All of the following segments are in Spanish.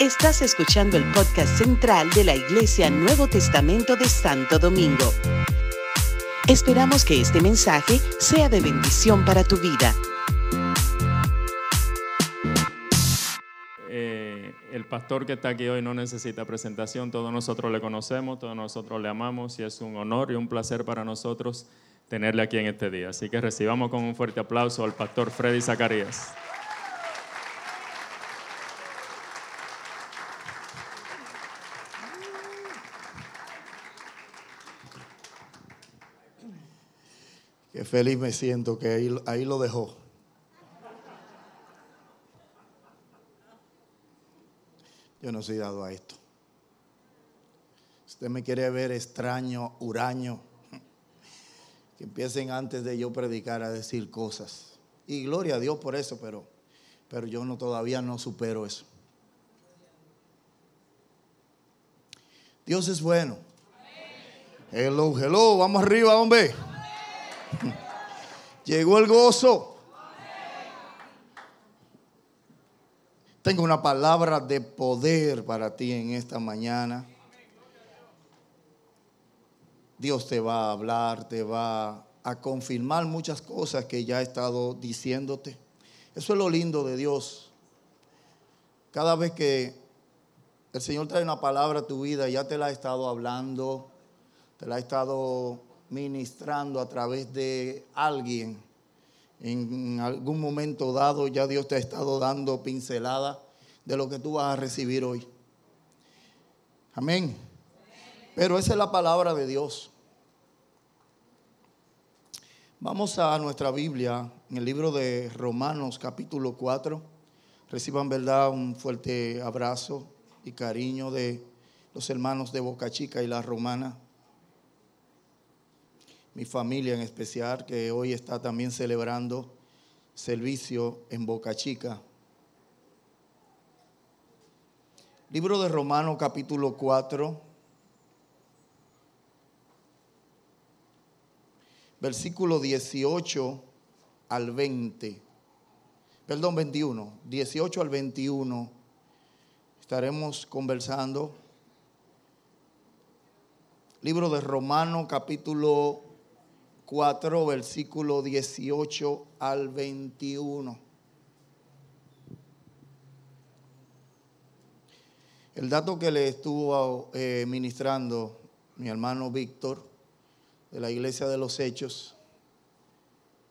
Estás escuchando el podcast central de la Iglesia Nuevo Testamento de Santo Domingo. Esperamos que este mensaje sea de bendición para tu vida. Eh, el pastor que está aquí hoy no necesita presentación, todos nosotros le conocemos, todos nosotros le amamos y es un honor y un placer para nosotros tenerle aquí en este día. Así que recibamos con un fuerte aplauso al pastor Freddy Zacarías. Feliz me siento que ahí, ahí lo dejó. Yo no soy dado a esto. Usted me quiere ver extraño, huraño, que empiecen antes de yo predicar a decir cosas. Y gloria a Dios por eso, pero, pero yo no, todavía no supero eso. Dios es bueno. Hello, hello, vamos arriba, hombre. Llegó el gozo. Tengo una palabra de poder para ti en esta mañana. Dios te va a hablar, te va a confirmar muchas cosas que ya he estado diciéndote. Eso es lo lindo de Dios. Cada vez que el Señor trae una palabra a tu vida, ya te la ha estado hablando, te la ha estado ministrando a través de alguien. En algún momento dado ya Dios te ha estado dando pincelada de lo que tú vas a recibir hoy. Amén. Pero esa es la palabra de Dios. Vamos a nuestra Biblia en el libro de Romanos capítulo 4. Reciban, verdad, un fuerte abrazo y cariño de los hermanos de Boca Chica y la Romana mi familia en especial, que hoy está también celebrando servicio en Boca Chica. Libro de Romanos capítulo 4, versículo 18 al 20, perdón, 21, 18 al 21, estaremos conversando. Libro de Romanos capítulo 4, versículo 18 al 21. El dato que le estuvo eh, ministrando mi hermano Víctor de la Iglesia de los Hechos,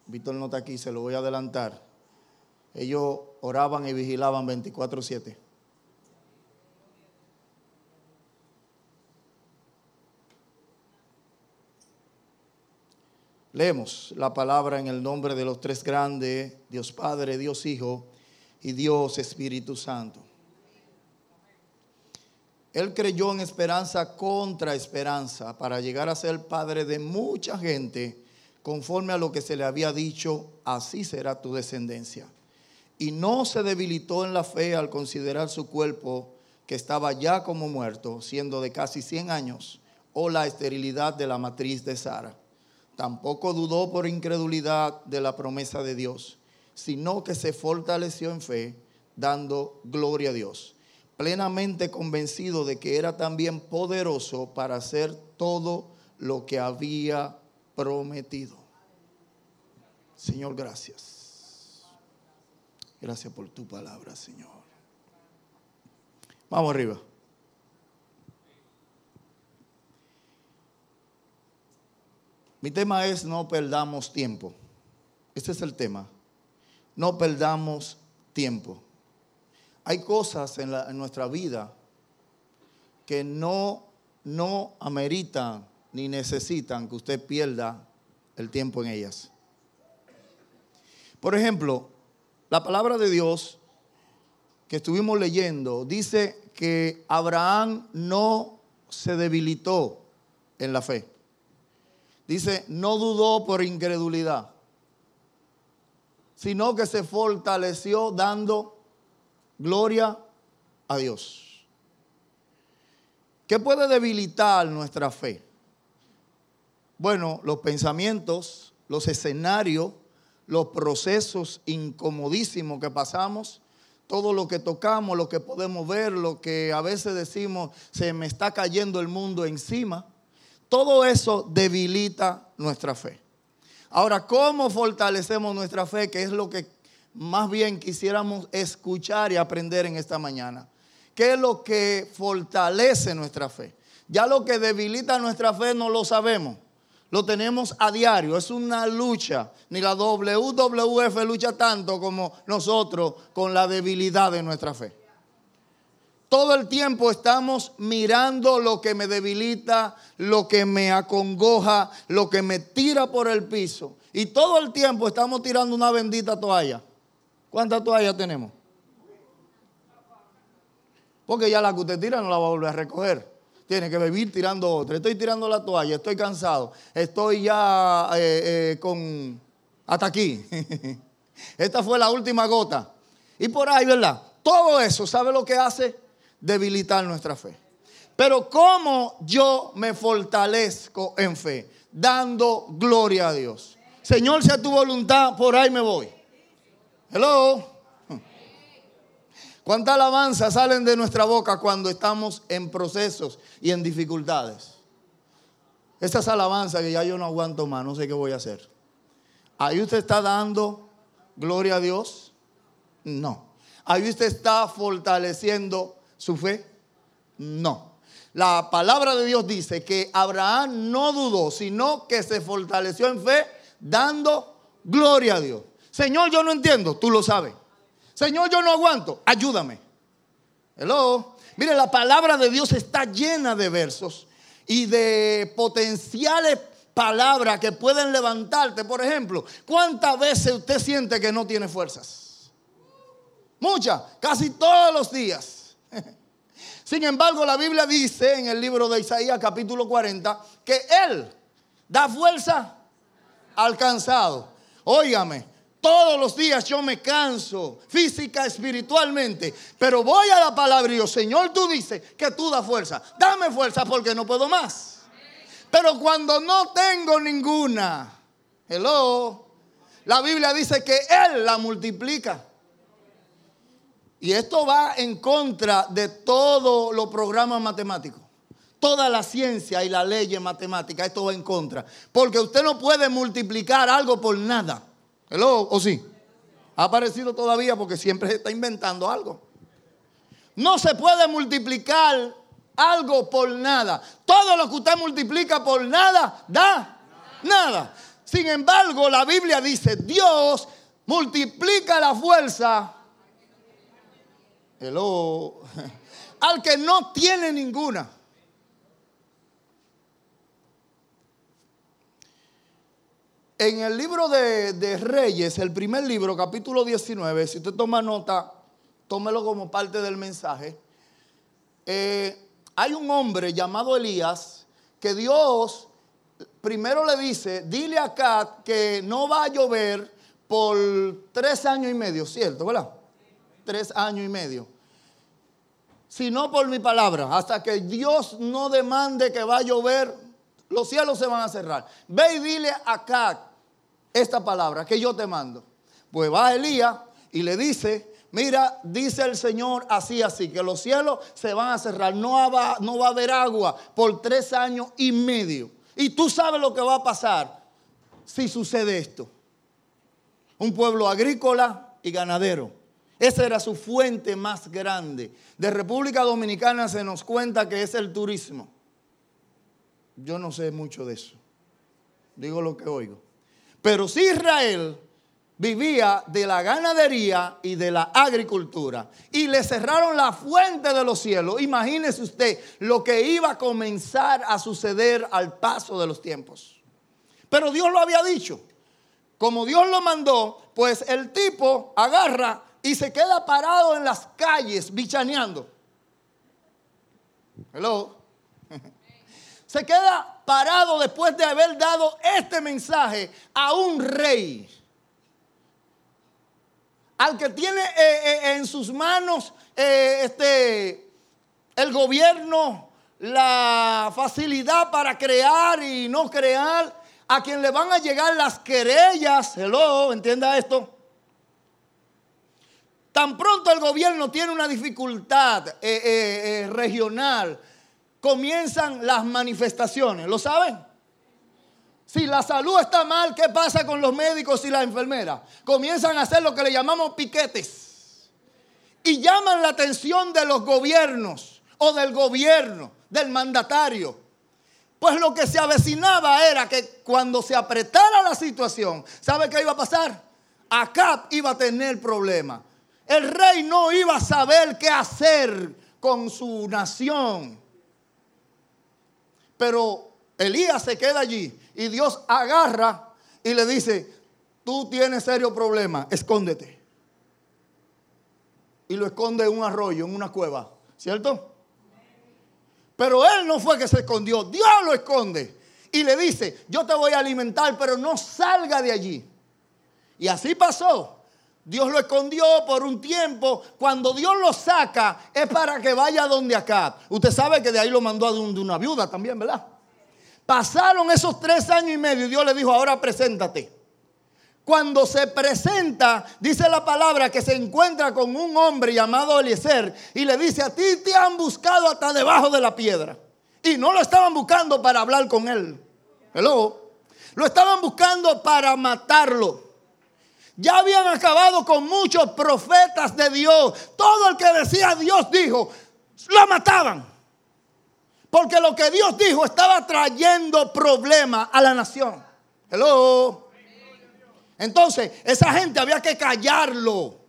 Víctor no está aquí, se lo voy a adelantar. Ellos oraban y vigilaban 24-7. Leemos la palabra en el nombre de los tres grandes, Dios Padre, Dios Hijo y Dios Espíritu Santo. Él creyó en esperanza contra esperanza para llegar a ser padre de mucha gente, conforme a lo que se le había dicho, así será tu descendencia. Y no se debilitó en la fe al considerar su cuerpo, que estaba ya como muerto, siendo de casi 100 años, o la esterilidad de la matriz de Sara Tampoco dudó por incredulidad de la promesa de Dios, sino que se fortaleció en fe, dando gloria a Dios, plenamente convencido de que era también poderoso para hacer todo lo que había prometido. Señor, gracias. Gracias por tu palabra, Señor. Vamos arriba. Mi tema es no perdamos tiempo. Este es el tema. No perdamos tiempo. Hay cosas en, nuestra vida que no, no ameritan ni necesitan que usted pierda el tiempo en ellas. Por ejemplo, la palabra de Dios que estuvimos leyendo dice que Abraham no se debilitó en la fe. Dice, no dudó por incredulidad, sino que se fortaleció dando gloria a Dios. ¿Qué puede debilitar nuestra fe? Bueno, los pensamientos, los escenarios, los procesos incomodísimos que pasamos, todo lo que tocamos, lo que podemos ver, lo que a veces decimos, se me está cayendo el mundo encima, todo eso debilita nuestra fe. Ahora, ¿cómo fortalecemos nuestra fe? Que es lo que más bien quisiéramos escuchar y aprender en esta mañana. ¿Qué es lo que fortalece nuestra fe? Ya lo que debilita nuestra fe no lo sabemos. Lo tenemos a diario. Es una lucha. Ni la WWF lucha tanto como nosotros con la debilidad de nuestra fe. Todo el tiempo estamos mirando lo que me debilita, lo que me acongoja, lo que me tira por el piso. Y todo el tiempo estamos tirando una bendita toalla. ¿Cuántas toallas tenemos? Porque ya la que usted tira no la va a volver a recoger. Tiene que vivir tirando otra. Estoy tirando la toalla, estoy cansado. Estoy ya eh, eh, con... Hasta aquí. Esta fue la última gota. Y por ahí, ¿verdad? Todo eso, ¿sabe lo que hace? Debilitar nuestra fe. Pero ¿cómo yo me fortalezco en fe? Dando gloria a Dios. Señor, sea tu voluntad, por ahí me voy. Hello. ¿Cuánta alabanza salen de nuestra boca cuando estamos en procesos y en dificultades? Estas alabanzas que ya yo no aguanto más, no sé qué voy a hacer. ¿Ahí usted está dando gloria a Dios? No. ¿Ahí usted está fortaleciendo su fe? No. La palabra de Dios dice que Abraham no dudó, sino que se fortaleció en fe dando gloria a Dios. Señor, yo no entiendo, tú lo sabes. Señor, yo no aguanto, ayúdame. Hello. Mire, la palabra de Dios está llena de versos y de potenciales palabras que pueden levantarte. Por ejemplo, ¿cuántas veces usted siente que no tiene fuerzas? Muchas, casi todos los días. Sin embargo, la Biblia dice en el libro de Isaías capítulo 40 que Él da fuerza al cansado. Óigame, todos los días yo me canso física, espiritualmente. Pero voy a la palabra y yo, Señor, tú dices que tú das fuerza. Dame fuerza porque no puedo más. Pero cuando no tengo ninguna, hello, la Biblia dice que Él la multiplica. Y esto va en contra de todos los programas matemáticos. Toda la ciencia y la ley matemática, esto va en contra. Porque usted no puede multiplicar algo por nada. Hello, ¿o sí? Ha aparecido todavía porque siempre se está inventando algo. No se puede multiplicar algo por nada. Todo lo que usted multiplica por nada, da nada. Sin embargo, la Biblia dice, Dios multiplica la fuerza. Hello. Al que no tiene ninguna. En el libro de, Reyes, el primer libro, capítulo 19, si usted toma nota, tómelo como parte del mensaje. Eh, hay un hombre llamado Elías que Dios primero le dice, dile acá que no va a llover por tres años y medio, ¿cierto? ¿Verdad? Tres años y medio. Sino por mi palabra, hasta que Dios no demande que va a llover los cielos se van a cerrar. Ve y dile acá esta palabra que yo te mando. Pues va Elías y le dice, mira, dice el Señor así, así, que los cielos se van a cerrar, no va, no va a haber agua por tres años y medio. Y tú sabes lo que va a pasar si sucede esto. Un pueblo agrícola y ganadero. Esa era su fuente más grande. De República Dominicana se nos cuenta que es el turismo. Yo no sé mucho de eso. Digo lo que oigo. Pero si Israel vivía de la ganadería y de la agricultura y le cerraron la fuente de los cielos, imagínese usted lo que iba a comenzar a suceder al paso de los tiempos. Pero Dios lo había dicho. Como Dios lo mandó, pues el tipo agarra y se queda parado en las calles bichaneando. Hello se queda parado después de haber dado este mensaje a un rey. Al que tiene eh, eh, en sus manos eh, este, el gobierno, la facilidad para crear y no crear, a quien le van a llegar las querellas, hello, entienda esto. Tan pronto el gobierno tiene una dificultad eh, eh, eh, regional, comienzan las manifestaciones. ¿Lo saben? Si la salud está mal, ¿qué pasa con los médicos y las enfermeras? Comienzan a hacer lo que le llamamos piquetes. Y llaman la atención de los gobiernos o del gobierno, del mandatario. Pues lo que se avecinaba era que cuando se apretara la situación, ¿sabe qué iba a pasar? Acá iba a tener problemas. El rey no iba a saber qué hacer con su nación. Pero Elías se queda allí y Dios agarra y le dice, tú tienes serio problema, escóndete. Y lo esconde en un arroyo, en una cueva, ¿cierto? Pero él no fue que se escondió, Dios lo esconde. Y le dice, yo te voy a alimentar, pero no salga de allí. Y así pasó. Dios lo escondió por un tiempo. Cuando Dios lo saca es para que vaya donde acá. Usted sabe que de ahí lo mandó a una viuda también, ¿verdad? Pasaron esos tres años y medio y Dios le dijo, ahora preséntate. Cuando se presenta, dice la palabra que se encuentra con un hombre llamado Eliezer y le dice, a ti te han buscado hasta debajo de la piedra. Y no lo estaban buscando para hablar con él. Hello. Lo estaban buscando para matarlo. Ya habían acabado con muchos profetas de Dios. Todo el que decía Dios dijo, lo mataban. Porque lo que Dios dijo estaba trayendo problemas a la nación. Entonces, esa gente había que callarlo.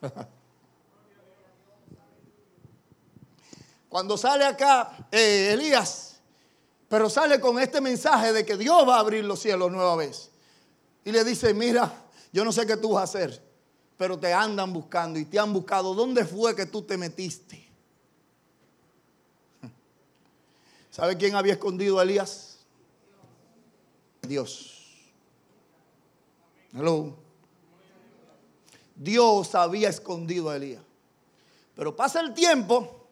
Cuando sale acá eh, Elías, pero sale con este mensaje de que Dios va a abrir los cielos nueva vez. Y le dice, mira, yo no sé qué tú vas a hacer, pero te andan buscando y te han buscado. ¿Dónde fue que tú te metiste? ¿Sabe quién había escondido a Elías? Dios. Hello. Dios había escondido a Elías. Pero pasa el tiempo,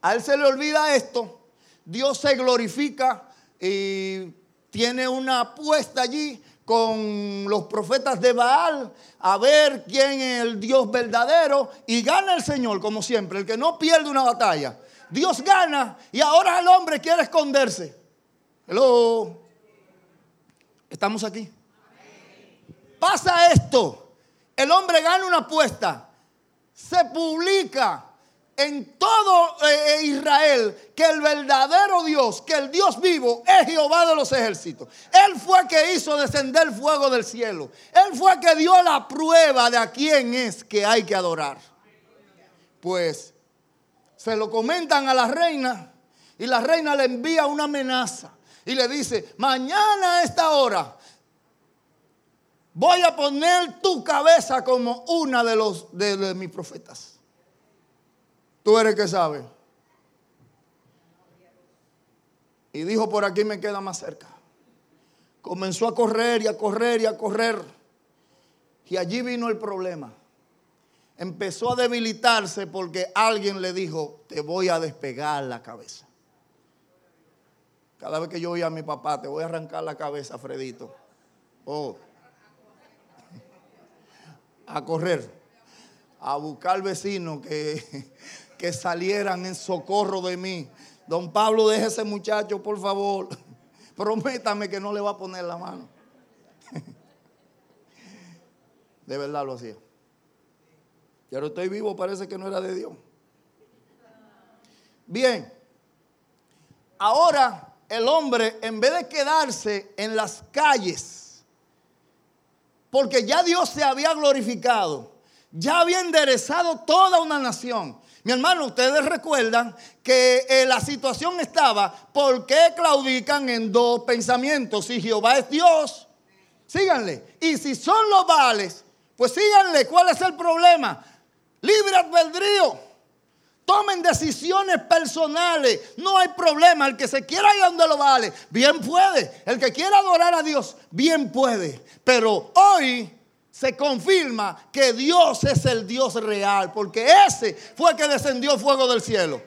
a él se le olvida esto, Dios se glorifica y tiene una apuesta allí con los profetas de Baal a ver quién es el Dios verdadero y gana el Señor como siempre, el que no pierde una batalla. Dios gana y ahora el hombre quiere esconderse. Hello. Estamos aquí. Pasa esto. El hombre gana una apuesta. Se publica en todo eh, eh, Israel que el verdadero Dios, que el Dios vivo es Jehová de los ejércitos. Él fue que hizo descender fuego del cielo. Él fue que dio la prueba de a quién es que hay que adorar. Pues se lo comentan a la reina y la reina le envía una amenaza y le dice, mañana a esta hora voy a poner tu cabeza como una de los de, mis profetas. Tú eres que sabe. Y dijo, por aquí me queda más cerca. Comenzó a correr y a correr y a correr. Y allí vino el problema empezó a debilitarse porque alguien le dijo, te voy a despegar la cabeza. Cada vez que yo voy a mi papá, te voy a arrancar la cabeza, Fredito. Oh. A correr, a buscar vecinos que, que salieran en socorro de mí. Don Pablo, deje ese muchacho, por favor. Prométame que no le va a poner la mano. De verdad lo hacía. Pero estoy vivo, parece que no era de Dios. Bien, ahora el hombre, en vez de quedarse en las calles, porque ya Dios se había glorificado, ya había enderezado toda una nación. Mi hermano, ustedes recuerdan que eh, la situación estaba, ¿por qué claudican en dos pensamientos? Si Jehová es Dios, síganle. Y si son los vales, pues síganle. ¿Cuál es el problema? Libre albedrío. Tomen decisiones personales. No hay problema. El que se quiera ir donde lo vale, bien puede. El que quiera adorar a Dios, bien puede. Pero hoy se confirma que Dios es el Dios real. Porque ese fue el que descendió fuego del cielo.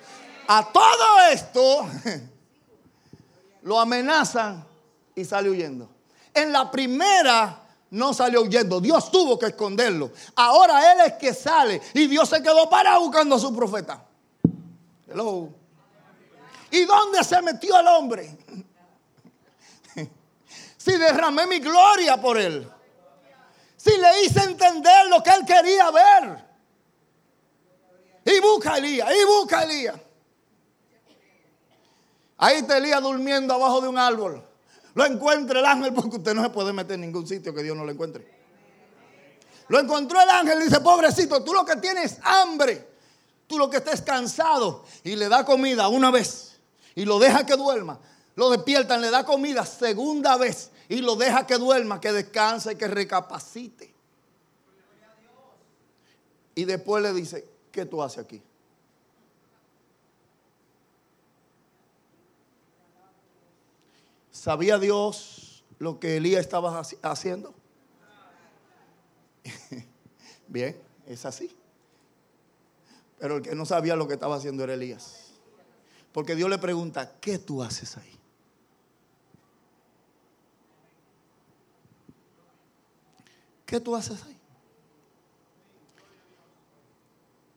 A todo esto lo amenazan y sale huyendo. En la primera no salió huyendo. Dios tuvo que esconderlo. Ahora él es que sale y Dios se quedó parado buscando a su profeta. Hello. ¿Y dónde se metió el hombre? si derramé mi gloria por él. Si le hice entender lo que él quería ver. Y busca a Elías, y busca a Elías. Ahí está Elías durmiendo abajo de un árbol. Lo encuentra el ángel porque usted no se puede meter en ningún sitio que Dios no lo encuentre. Lo encontró el ángel y dice, pobrecito, tú lo que tienes hambre, tú lo que estés cansado y le da comida una vez y lo deja que duerma. Lo despiertan, le da comida segunda vez y lo deja que duerma, que descanse, que recapacite. Y después le dice, ¿qué tú haces aquí? ¿Sabía Dios lo que Elías estaba haciendo? Bien, es así. Pero el que no sabía lo que estaba haciendo era Elías. Porque Dios le pregunta, ¿qué tú haces ahí? ¿Qué tú haces ahí?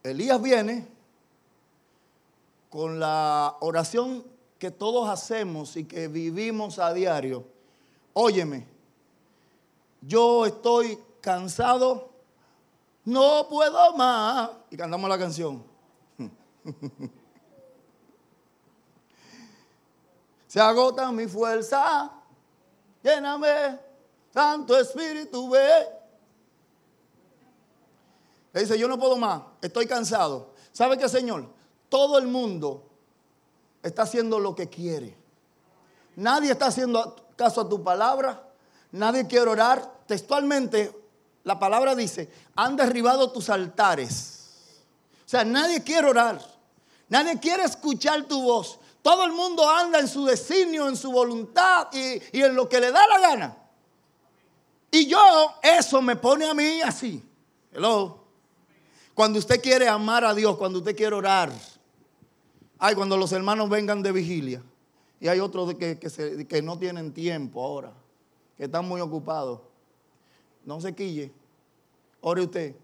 Elías viene con la oración que todos hacemos y que vivimos a diario. Óyeme, yo estoy cansado, no puedo más. Y cantamos la canción. Se agota mi fuerza, lléname, Santo Espíritu, ve. Le dice, yo no puedo más, estoy cansado. ¿Sabe qué, Señor? Todo el mundo está haciendo lo que quiere. Nadie está haciendo caso a tu palabra. Nadie quiere orar. Textualmente, la palabra dice, han derribado tus altares. O sea, nadie quiere orar. Nadie quiere escuchar tu voz. Todo el mundo anda en su designio, en su voluntad y, y en lo que le da la gana. Y yo, eso me pone a mí así. Hello. Cuando usted quiere amar a Dios, cuando usted quiere orar. Ay, cuando los hermanos vengan de vigilia. Y hay otros que, que, no tienen tiempo ahora, que están muy ocupados. No se quille. Ore usted.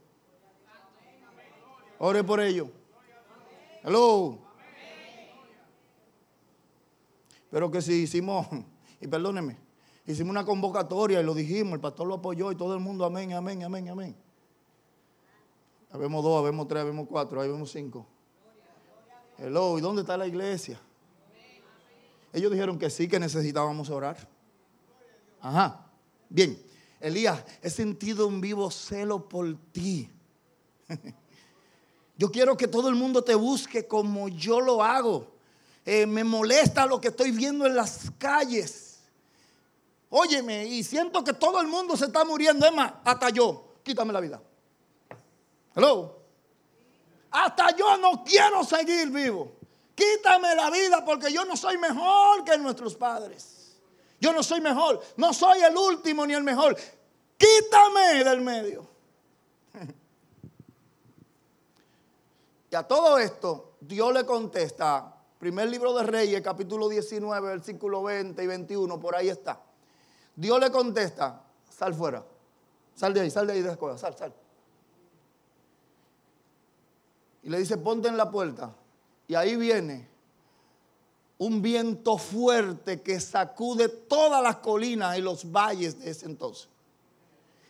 Ore por ellos. Hello. Pero que si hicimos, y perdóneme, hicimos una convocatoria y lo dijimos, el pastor lo apoyó y todo el mundo, amén, amén, amén, amén. Habemos dos, habemos tres, habemos cuatro, ahí vemos cinco. Hello, ¿y dónde está la iglesia? Ellos dijeron que sí, que necesitábamos orar. Ajá. Bien, Elías, he sentido un vivo celo por ti. Yo quiero que todo el mundo te busque como yo lo hago. Eh, me molesta lo que estoy viendo en las calles. Óyeme, y siento que todo el mundo se está muriendo. Es más, hasta yo. Quítame la vida. Hasta yo no quiero seguir vivo. Quítame la vida porque yo no soy mejor que nuestros padres. Yo no soy mejor. No soy el último ni el mejor. Quítame del medio. Y a todo esto, Dios le contesta. Primer libro de Reyes, capítulo 19, versículo 20 y 21, por ahí está. Dios le contesta, sal fuera. Sal de ahí, sal de ahí de la sal, sal. Y le dice, ponte en la puerta. Y ahí viene un viento fuerte que sacude todas las colinas y los valles de ese entonces.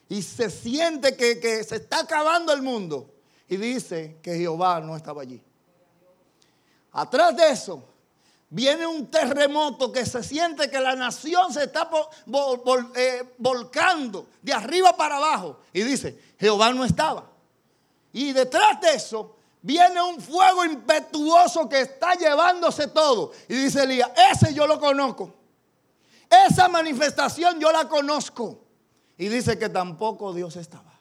Y se siente que, que se está acabando el mundo. Y dice que Jehová no estaba allí. Atrás de eso viene un terremoto que se siente que la nación se está eh, volcando de arriba para abajo. Y dice, Jehová no estaba. Y detrás de eso viene un fuego impetuoso que está llevándose todo. Y dice Elías, ese yo lo conozco. Esa manifestación yo la conozco. Y dice que tampoco Dios estaba.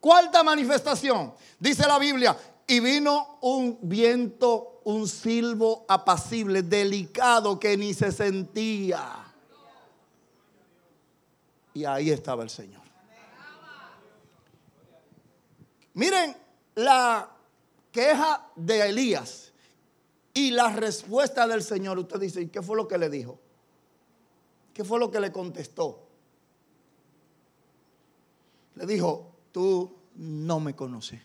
Cuarta manifestación, dice la Biblia, y vino un viento, un silbo apacible, delicado, que ni se sentía. Y ahí estaba el Señor. Miren, la queja de Elías y la respuesta del Señor, usted dice, ¿y qué fue lo que le dijo? ¿Qué fue lo que le contestó? le dijo, tú no me conoces.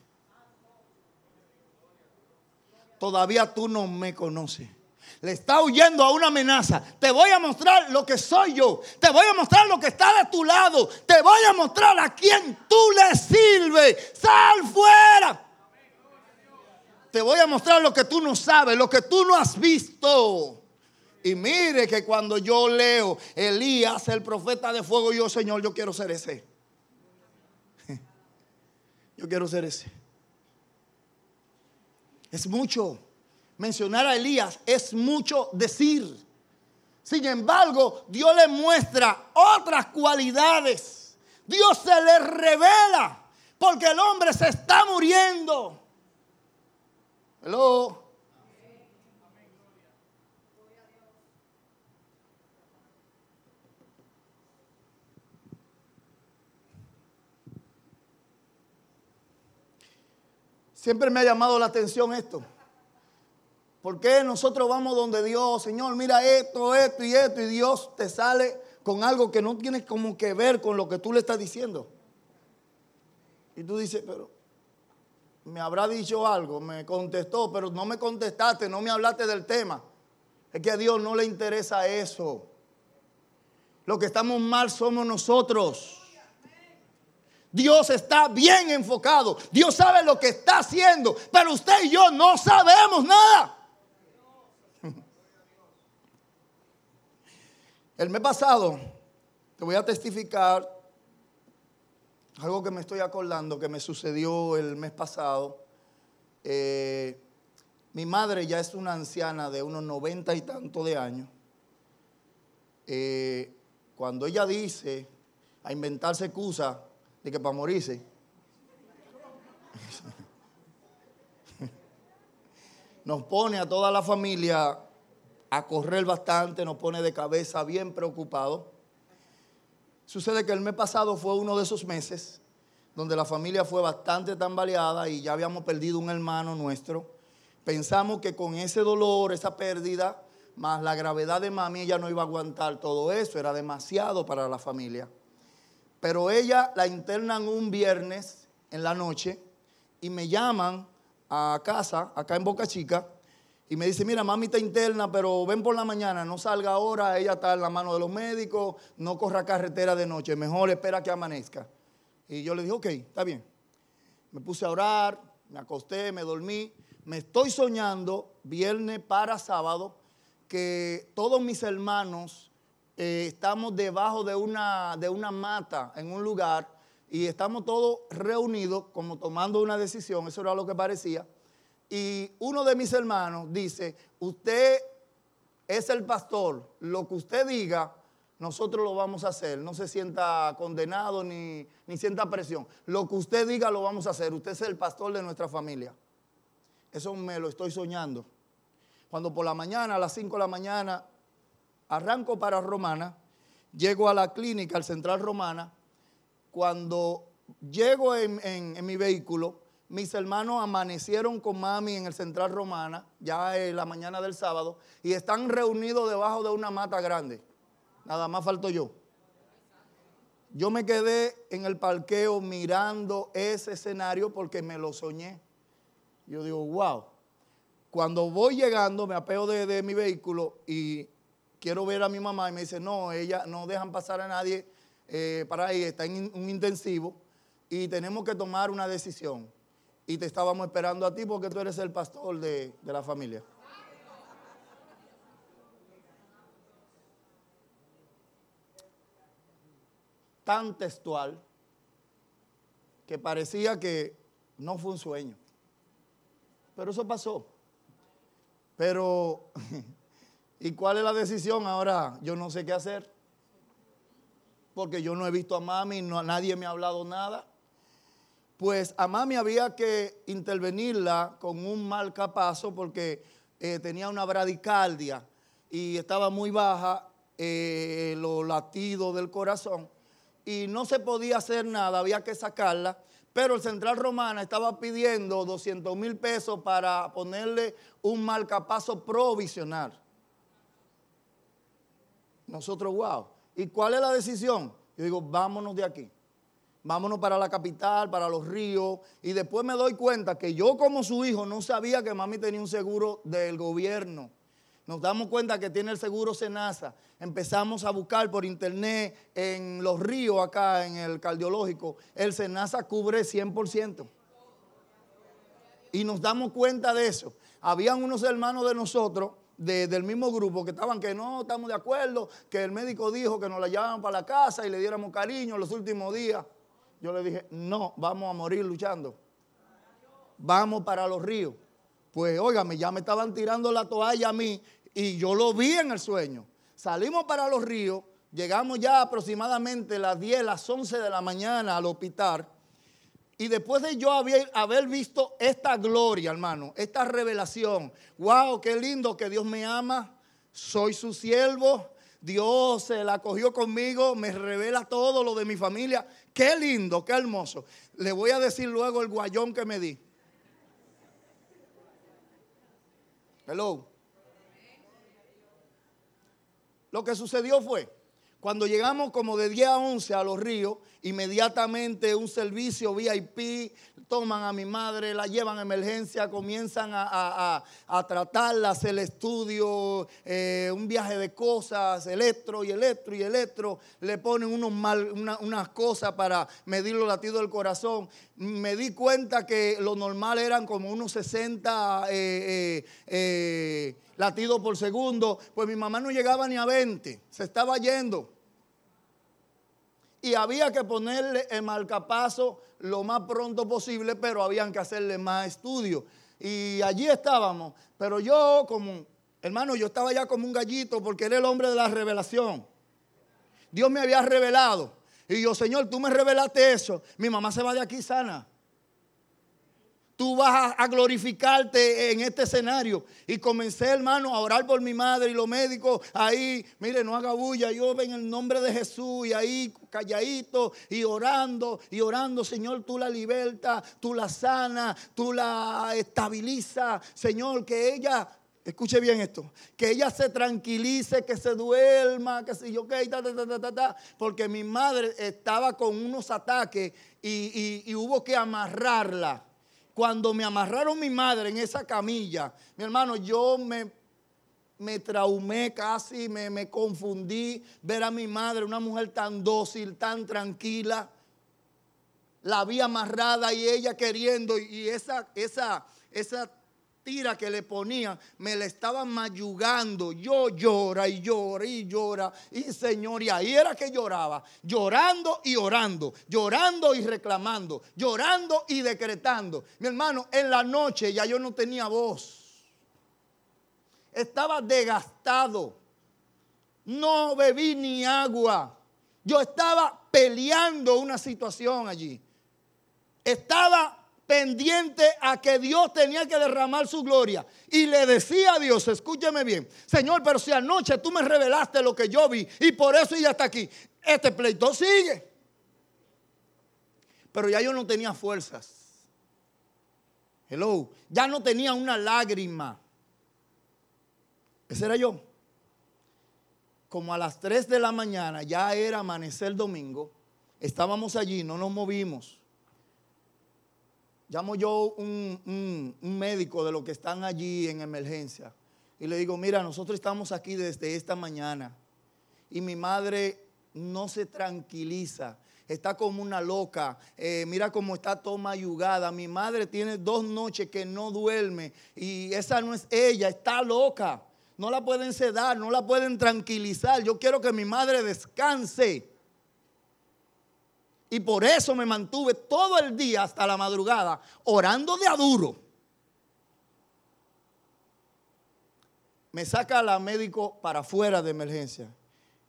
Todavía tú no me conoces. Le está huyendo a una amenaza. Te voy a mostrar lo que soy yo. Te voy a mostrar lo que está de tu lado. Te voy a mostrar a quién tú le sirves. Sal fuera. Te voy a mostrar lo que tú no sabes, lo que tú no has visto. Y mire que cuando yo leo Elías, el profeta de fuego, yo, Señor, yo quiero ser ese. Yo quiero ser ese. Es mucho. Mencionar a Elías es mucho decir. Sin embargo, Dios le muestra otras cualidades. Dios se le revela porque el hombre se está muriendo. Hello. Siempre me ha llamado la atención esto. ¿Por qué nosotros vamos donde Dios, Señor, mira esto, esto y esto, y Dios te sale con algo que no tiene como que ver con lo que tú le estás diciendo? Y tú dices, pero me habrá dicho algo, me contestó, pero no me contestaste, no me hablaste del tema. Es que a Dios no le interesa eso. Lo que estamos mal somos nosotros. Dios está bien enfocado. Dios sabe lo que está haciendo. Pero usted y yo no sabemos nada. El mes pasado, te voy a testificar algo que me estoy acordando que me sucedió el mes pasado. Eh, mi madre ya es una anciana de unos noventa y tanto de años. Eh, cuando ella dice a inventarse excusas de que para morirse. Nos pone a toda la familia a correr bastante, nos pone de cabeza bien preocupado. Sucede que el mes pasado fue uno de esos meses donde la familia fue bastante tambaleada y ya habíamos perdido un hermano nuestro. Pensamos que con ese dolor, esa pérdida, más la gravedad de mami, ella no iba a aguantar todo eso, era demasiado para la familia. Pero ella la internan un viernes en la noche y me llaman a casa, acá en Boca Chica, y me dice, mira, mami está interna, pero ven por la mañana, no salga ahora, ella está en la mano de los médicos, no corra carretera de noche, mejor espera que amanezca. Y yo le dije, ok, está bien. Me puse a orar, me acosté, me dormí, me estoy soñando viernes para sábado que todos mis hermanos eh, estamos debajo de una, de una mata en un lugar y estamos todos reunidos como tomando una decisión, eso era lo que parecía. Y uno de mis hermanos dice, usted es el pastor, lo que usted diga, nosotros lo vamos a hacer. No se sienta condenado ni, ni sienta presión. Lo que usted diga lo vamos a hacer. Usted es el pastor de nuestra familia. Eso me lo estoy soñando. Cuando por la mañana, a las 5 de la mañana, arranco para Romana, llego a la clínica, al Central Romana. Cuando llego en, mi vehículo, mis hermanos amanecieron con mami en el Central Romana, ya en la mañana del sábado, y están reunidos debajo de una mata grande. Nada más falto yo. Yo me quedé en el parqueo mirando ese escenario porque me lo soñé. Yo digo, wow. Cuando voy llegando, me apeo de, de mi vehículo y quiero ver a mi mamá y me dice, no, ella no dejan pasar a nadie eh, para ahí, está en un intensivo y tenemos que tomar una decisión. Y te estábamos esperando a ti porque tú eres el pastor de, de la familia. Tan textual que parecía que no fue un sueño. Pero eso pasó. Pero ¿Y cuál es la decisión ahora? Yo no sé qué hacer. Porque yo no he visto a mami, no, nadie me ha hablado nada. Pues a mami había que intervenirla con un mal capazo porque eh, tenía una bradicardia y estaba muy baja eh, los latidos del corazón y no se podía hacer nada, había que sacarla. Pero el Central Romana estaba pidiendo 200 mil pesos para ponerle un marcapaso provisional. Nosotros, wow. ¿Y cuál es la decisión? Yo digo, vámonos de aquí. Vámonos para la capital, para los ríos. Y después me doy cuenta que yo como su hijo no sabía que mami tenía un seguro del gobierno. Nos damos cuenta que tiene el seguro Senasa. Empezamos a buscar por internet en los ríos acá, en el cardiológico. El Senasa cubre 100%. Y nos damos cuenta de eso. Habían unos hermanos de nosotros del mismo grupo que estaban que no estamos de acuerdo, que el médico dijo que nos la llevaban para la casa y le diéramos cariño los últimos días. Yo le dije, no, vamos a morir luchando. Vamos para los ríos. Pues óigame, ya me estaban tirando la toalla a mí y yo lo vi en el sueño. Salimos para los ríos, llegamos ya aproximadamente las 10, las 11 de la mañana al hospital. Y después de yo haber, haber, visto esta gloria, hermano, esta revelación, wow, qué lindo que Dios me ama, soy su siervo, Dios se la cogió conmigo, me revela todo lo de mi familia. Qué lindo, qué hermoso. Le voy a decir luego el guayón que me di. Hello. Lo que sucedió fue, cuando llegamos como de 10 a 11 a los ríos, inmediatamente un servicio VIP, toman a mi madre, la llevan a emergencia, comienzan a, tratarla, hacer el estudio, eh, un viaje de cosas, electro y electro y electro, le ponen unos mal, unas cosas para medir los latidos del corazón. Me di cuenta que lo normal eran como unos 60 eh, eh, latidos por segundo, pues mi mamá no llegaba ni a 20, se estaba yendo y había que ponerle el marcapaso lo más pronto posible, pero habían que hacerle más estudios. Y allí estábamos, pero yo como, hermano, yo estaba ya como un gallito porque era el hombre de la revelación. Dios me había revelado. Y yo, Señor, tú me revelaste eso. Mi mamá se va de aquí sana tú vas a, glorificarte en este escenario. Y comencé, hermano, a orar por mi madre y los médicos ahí, mire, no haga bulla, yo en el nombre de Jesús y ahí calladito y orando y orando, Señor, tú la libertas, tú la sana, tú la estabilizas, Señor, que ella Escuche bien esto, que ella se tranquilice, que se duerma, que se yo, okay, ta, porque mi madre estaba con unos ataques y hubo que amarrarla cuando me amarraron mi madre en esa camilla, mi hermano, yo me, me traumé casi, me, me confundí ver a mi madre, una mujer tan dócil, tan tranquila. La vi amarrada y ella queriendo, y esa, esa, esa tira que le ponían, me la estaban mayugando. Yo llora y llora y llora. Y Señor, y ahí era que lloraba. Llorando y orando. Llorando y reclamando. Llorando y decretando. Mi hermano, en la noche ya yo no tenía voz. Estaba desgastado. No bebí ni agua. Yo estaba peleando una situación allí. Estaba pendiente a que Dios tenía que derramar su gloria. Y le decía a Dios, escúcheme bien, Señor, pero si anoche tú me revelaste lo que yo vi y por eso ya está aquí, este pleito sigue. Pero ya yo no tenía fuerzas. Hello, ya no tenía una lágrima. Ese era yo. Como a las 3 de la mañana, ya era amanecer domingo, estábamos allí, no nos movimos. Llamo yo un, un, médico de los que están allí en emergencia y le digo, mira, nosotros estamos aquí desde esta mañana y mi madre no se tranquiliza, está como una loca, eh, mira cómo está toda mayugada, mi madre tiene dos noches que no duerme y esa no es ella, está loca, no la pueden sedar, no la pueden tranquilizar, yo quiero que mi madre descanse. Y por eso me mantuve todo el día hasta la madrugada orando de aduro. Me saca la médico para afuera de emergencia.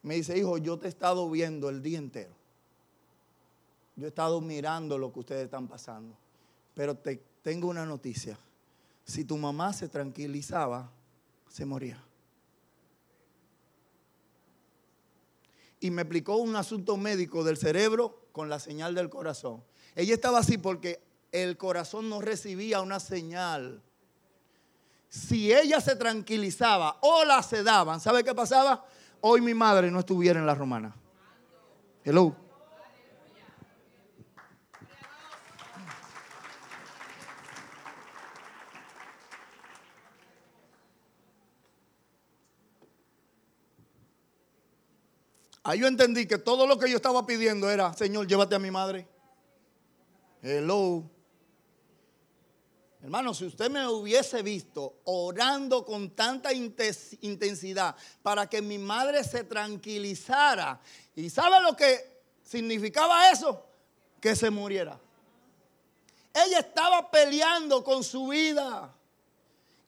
Me dice, hijo, yo te he estado viendo el día entero. Yo he estado mirando lo que ustedes están pasando. Pero te tengo una noticia. Si tu mamá se tranquilizaba, se moría. Y me explicó un asunto médico del cerebro con la señal del corazón. Ella estaba así porque el corazón no recibía una señal. Si ella se tranquilizaba o la sedaban, ¿sabe qué pasaba? Hoy mi madre no estuviera en la romana. Hello. Ahí yo entendí que todo lo que yo estaba pidiendo era, Señor, llévate a mi madre. Hello. Hermano, si usted me hubiese visto orando con tanta intensidad para que mi madre se tranquilizara, ¿y sabe lo que significaba eso? Que se muriera. Ella estaba peleando con su vida.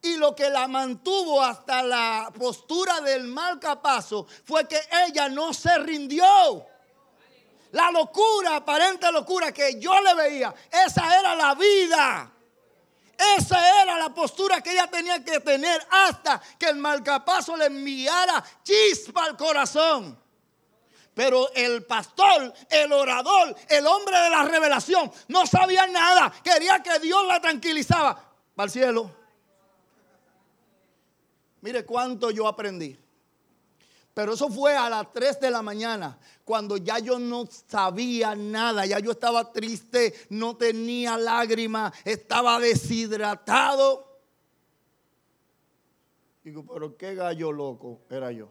Y lo que la mantuvo hasta la postura del mal capazo fue que ella no se rindió. La locura, aparente locura que yo le veía, esa era la vida. Esa era la postura que ella tenía que tener hasta que el malcapazo le enviara chispa al corazón. Pero el pastor, el orador, el hombre de la revelación, no sabía nada. Quería que Dios la tranquilizaba. Para el cielo. Mire cuánto yo aprendí. Pero eso fue a las 3 de la mañana, cuando ya yo no sabía nada, ya yo estaba triste, no tenía lágrimas, estaba deshidratado. Digo, pero qué gallo loco era yo.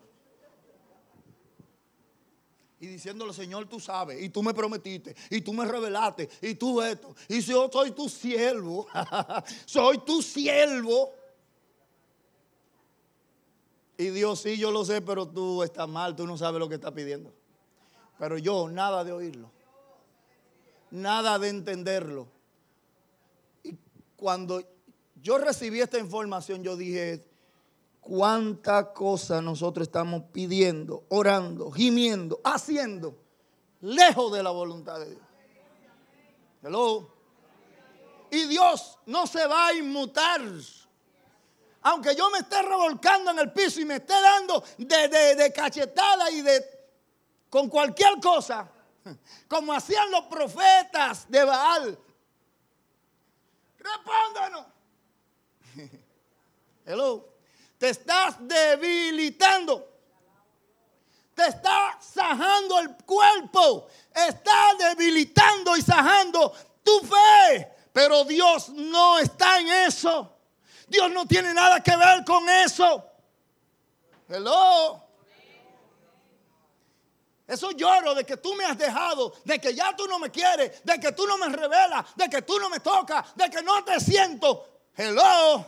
Y diciéndole, Señor, tú sabes, y tú me prometiste, y tú me revelaste, y tú esto, y yo soy tu siervo, soy tu siervo. Y Dios, sí, yo lo sé, pero tú estás mal, tú no sabes lo que estás pidiendo. Pero yo, nada de oírlo. Nada de entenderlo. Y cuando yo recibí esta información, yo dije, cuánta cosa nosotros estamos pidiendo, orando, gimiendo, haciendo, lejos de la voluntad de Dios. Hello. Y Dios no se va a inmutar aunque yo me esté revolcando en el piso y me esté dando de, cachetada y de con cualquier cosa, como hacían los profetas de Baal. Respóndanos. Hello. Te estás debilitando. Te está sajando el cuerpo. Está debilitando y sajando tu fe. Pero Dios no está en eso. Dios no tiene nada que ver con eso. Hello. Eso lloro de que tú me has dejado, de que ya tú no me quieres, de que tú no me revelas, de que tú no me tocas, de que no te siento. Hello.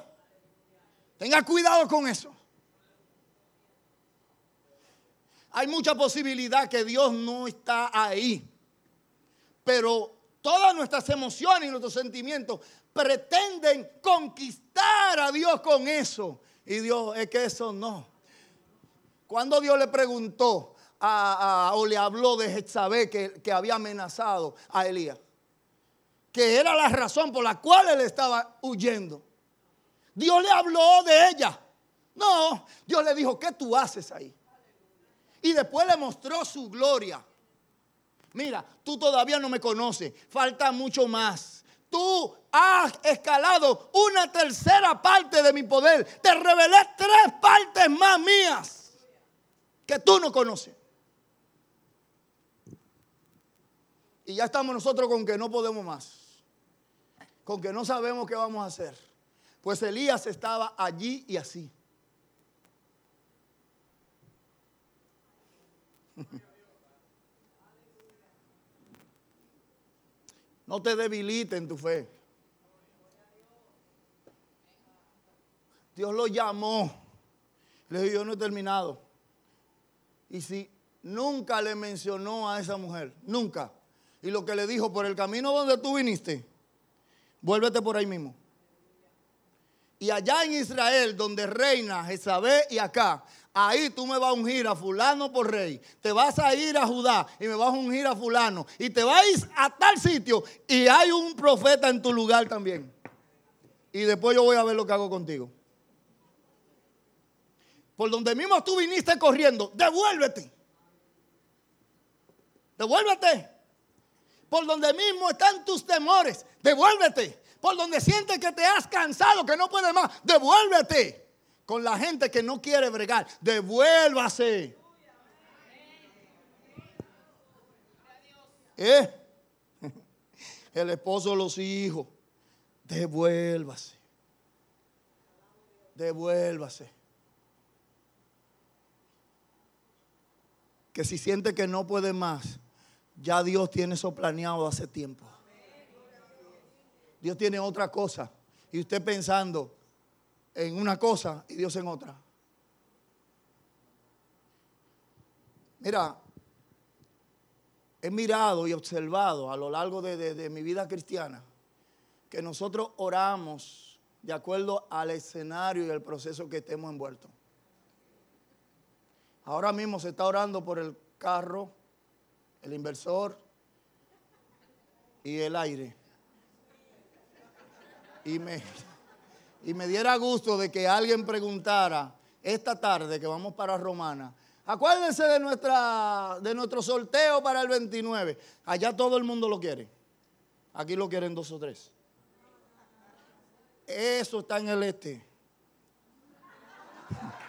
Tenga cuidado con eso. Hay mucha posibilidad que Dios no está ahí. Pero todas nuestras emociones y nuestros sentimientos pretenden conquistar a Dios con eso. Y Dios, es que eso no. Cuando Dios le preguntó o le habló de Jezabel que había amenazado a Elías, que era la razón por la cual él estaba huyendo. Dios le habló de ella. No, Dios le dijo, ¿qué tú haces ahí? Y después le mostró su gloria. Mira, tú todavía no me conoces, falta mucho más tú has escalado una tercera parte de mi poder. Te revelé tres partes más mías que tú no conoces. Y ya estamos nosotros con que no podemos más. Con que no sabemos qué vamos a hacer. Pues Elías estaba allí y así. No te debilite en tu fe. Dios lo llamó. Le dijo, yo no he terminado. Y si nunca le mencionó a esa mujer, nunca. Y lo que le dijo, por el camino donde tú viniste, vuélvete por ahí mismo. Y allá en Israel, donde reina Jezabel y acá, Ahí tú me vas a ungir a fulano por rey. Te vas a ir a Judá y me vas a ungir a fulano. Y te ir a tal sitio y hay un profeta en tu lugar también. Y después yo voy a ver lo que hago contigo. Por donde mismo tú viniste corriendo, devuélvete. Devuélvete. Por donde mismo están tus temores, devuélvete. Por donde sientes que te has cansado, que no puedes más, devuélvete con la gente que no quiere bregar. Devuélvase. ¿Eh? El esposo, los hijos. Devuélvase. Devuélvase. que si siente que no puede más, ya Dios tiene eso planeado hace tiempo. Dios tiene otra cosa. Y usted pensando en una cosa y Dios en otra. Mira, he mirado y observado a lo largo de, mi vida cristiana que nosotros oramos de acuerdo al escenario y el proceso que estemos envueltos. Ahora mismo se está orando por el carro, el inversor y el aire. Y me, y me diera gusto de que alguien preguntara esta tarde que vamos para Romana, acuérdense de, nuestra, de nuestro sorteo para el 29. Allá todo el mundo lo quiere. Aquí lo quieren dos o tres. Eso está en el este.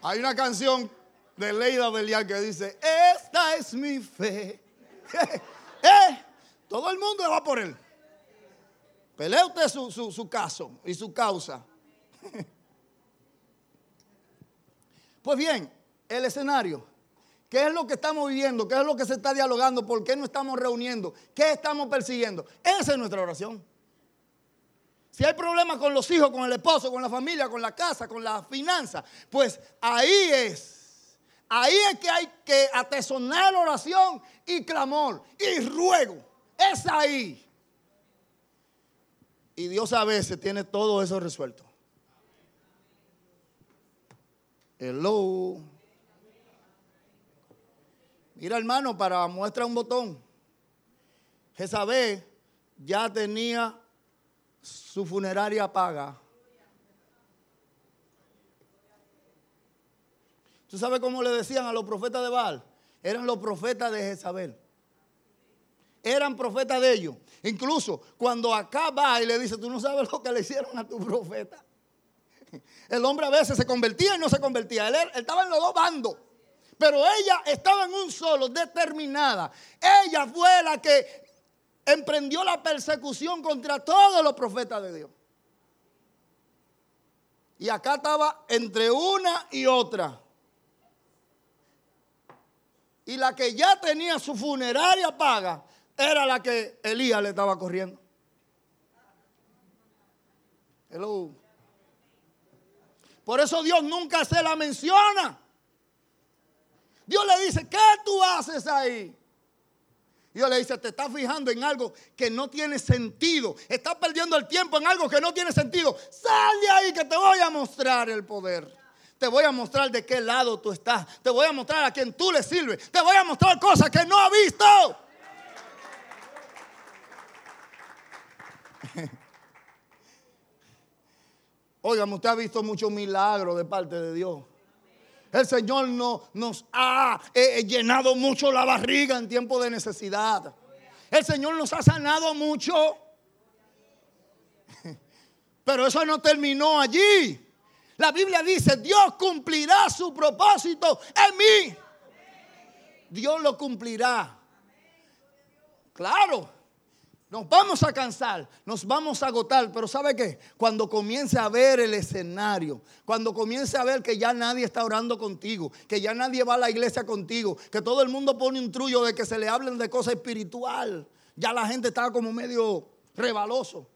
Hay una canción de Leida Belial que dice, esta es mi fe. Eh, todo el mundo va por él. Pelea usted su, su caso y su causa. Pues bien, el escenario. ¿Qué es lo que estamos viviendo? ¿Qué es lo que se está dialogando? ¿Por qué no estamos reuniendo? ¿Qué estamos persiguiendo? Esa es nuestra oración. Si hay problemas con los hijos, con el esposo, con la familia, con la casa, con la finanza, pues ahí es. Ahí es que hay que atesonar oración y clamor y ruego. Es ahí. Y Dios a veces tiene todo eso resuelto. Hello. Mira, hermano, para muestra un botón. Jezabel ya tenía su funeraria paga. ¿Tú sabes cómo le decían a los profetas de Baal? Eran los profetas de Jezabel. Eran profetas de ellos. Incluso cuando acá va y le dice, tú no sabes lo que le hicieron a tu profeta. El hombre a veces se convertía y no se convertía. Él, él estaba en los dos bandos. Pero ella estaba en un solo, determinada. Ella fue la que emprendió la persecución contra todos los profetas de Dios. Y acá estaba entre una y otra. Y la que ya tenía su funeraria paga era la que Elías le estaba corriendo. Hello. Por eso Dios nunca se la menciona. Dios le dice, ¿qué tú haces ahí? Dios le dice, te estás fijando en algo que no tiene sentido. Estás perdiendo el tiempo en algo que no tiene sentido. Sal de ahí que te voy a mostrar el poder. Te voy a mostrar de qué lado tú estás. Te voy a mostrar a quién tú le sirves. Te voy a mostrar cosas que no ha visto. Oigan, usted ha visto muchos milagros de parte de Dios. El Señor no, nos ha eh, eh, llenado mucho la barriga en tiempo de necesidad. El Señor nos ha sanado mucho. Pero eso no terminó allí. La Biblia dice, Dios cumplirá su propósito en mí. Dios lo cumplirá. Claro. Nos vamos a cansar, nos vamos a agotar, pero ¿sabe qué? Cuando comience a ver el escenario, cuando comience a ver que ya nadie está orando contigo, que ya nadie va a la iglesia contigo, que todo el mundo pone un trullo de que se le hablen de cosas espiritual, ya la gente está como medio rebaloso.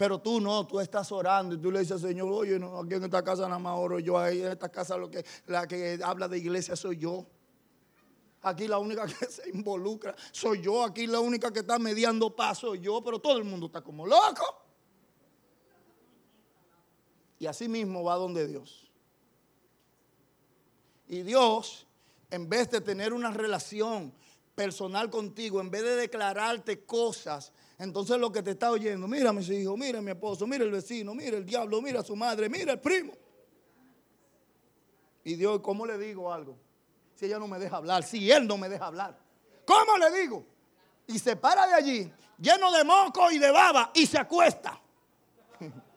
Pero tú no, tú estás orando y tú le dices, Señor, oye, no, aquí en esta casa nada más oro yo, ahí en esta casa lo que, la que habla de iglesia soy yo. Aquí la única que se involucra soy yo. Aquí la única que está mediando paso soy yo. Pero todo el mundo está como loco. Y así mismo va donde Dios. Y Dios, en vez de tener una relación personal contigo, en vez de declararte cosas, entonces lo que te está oyendo, mira mis hijos, mira mi esposo, mira el vecino, mira el diablo, mira su madre, mira el primo. Y Dios, ¿cómo le digo algo? si ella no me deja hablar, si él no me deja hablar? ¿Cómo le digo? Y se para de allí, lleno de moco y de baba, y se acuesta.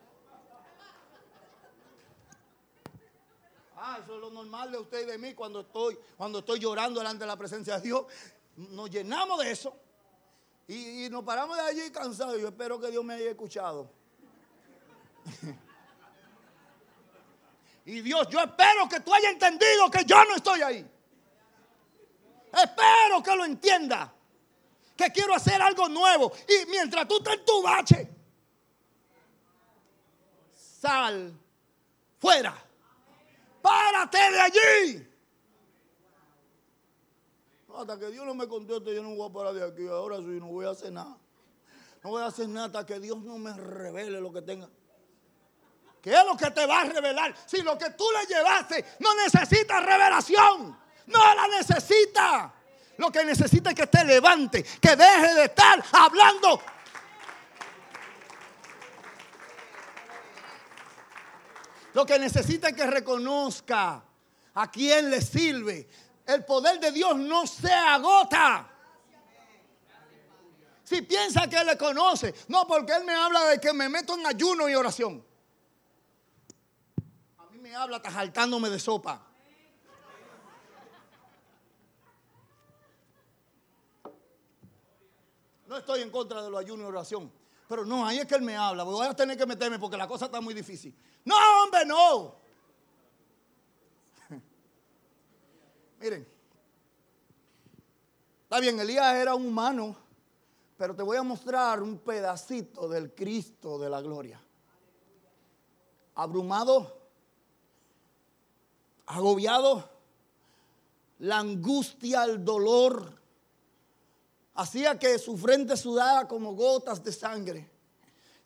Ah, eso es lo normal de usted y de mí cuando estoy, cuando estoy llorando delante de la presencia de Dios. Nos llenamos de eso. Y, nos paramos de allí cansados. Yo espero que Dios me haya escuchado. y Dios, yo espero que tú hayas entendido que yo no estoy ahí. Espero que lo entienda. Que quiero hacer algo nuevo. Y mientras tú estás en tu bache, sal fuera. Párate de allí. Hasta que Dios no me conteste, yo no voy a parar de aquí. Ahora sí, no voy a hacer nada. No voy a hacer nada hasta que Dios no me revele lo que tenga. ¿Qué es lo que te va a revelar? Si lo que tú le llevaste no necesita revelación. No la necesita. Lo que necesita es que te levante, que deje de estar hablando. Lo que necesita es que reconozca a quién le sirve. El poder de Dios no se agota. Si piensa que le conoce, no, porque Él me habla de que me meto en ayuno y oración. A mí me habla tajaltándome de sopa. No estoy en contra de los ayunos y oración. Pero no, ahí es que Él me habla. Voy a tener que meterme porque la cosa está muy difícil. No, hombre, no. Miren, está bien, Elías era un humano, pero te voy a mostrar un pedacito del Cristo de la gloria. Abrumado, agobiado, la angustia, el dolor, hacía que su frente sudara como gotas de sangre.